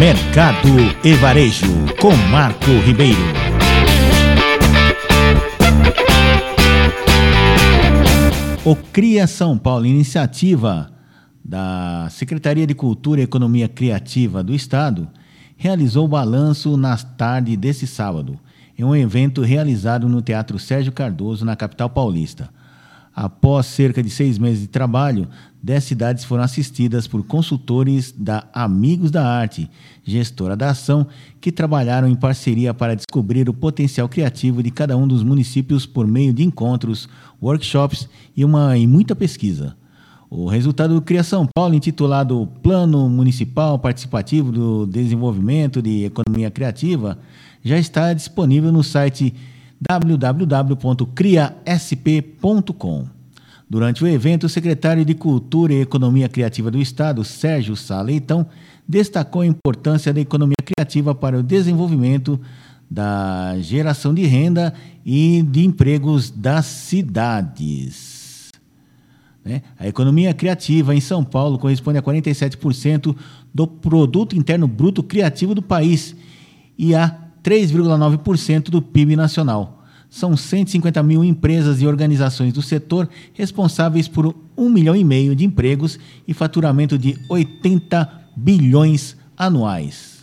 Mercado e Varejo, com Marco Ribeiro. O CRIA São Paulo, iniciativa da Secretaria de Cultura e Economia Criativa do Estado, realizou o balanço na tarde desse sábado, em um evento realizado no Teatro Sérgio Cardoso, na capital paulista. Após cerca de seis meses de trabalho, dez cidades foram assistidas por consultores da Amigos da Arte, gestora da ação, que trabalharam em parceria para descobrir o potencial criativo de cada um dos municípios por meio de encontros, workshops e, uma, e muita pesquisa. O resultado do Cria São Paulo, intitulado Plano Municipal Participativo do Desenvolvimento de Economia Criativa, já está disponível no site www.criasp.com. Durante o evento, o secretário de Cultura e Economia Criativa do Estado, Sérgio Sá Leitão, destacou a importância da economia criativa para o desenvolvimento da geração de renda e de empregos das cidades. Né? A economia criativa em São Paulo corresponde a 47% do produto interno bruto criativo do país e a 3,9% do PIB nacional. São 150 mil empresas e organizações do setor responsáveis por um milhão e meio de empregos e faturamento de 80 bilhões anuais.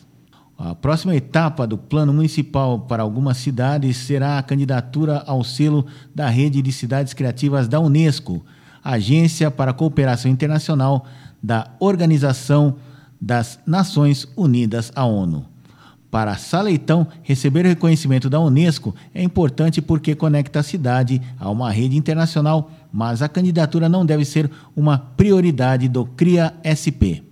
A próxima etapa do plano municipal para algumas cidades será a candidatura ao selo da Rede de Cidades Criativas da Unesco, Agência para a Cooperação Internacional da Organização das Nações Unidas, a ONU. Para Saleitão, receber o reconhecimento da Unesco é importante porque conecta a cidade a uma rede internacional, mas a candidatura não deve ser uma prioridade do CRIA-SP.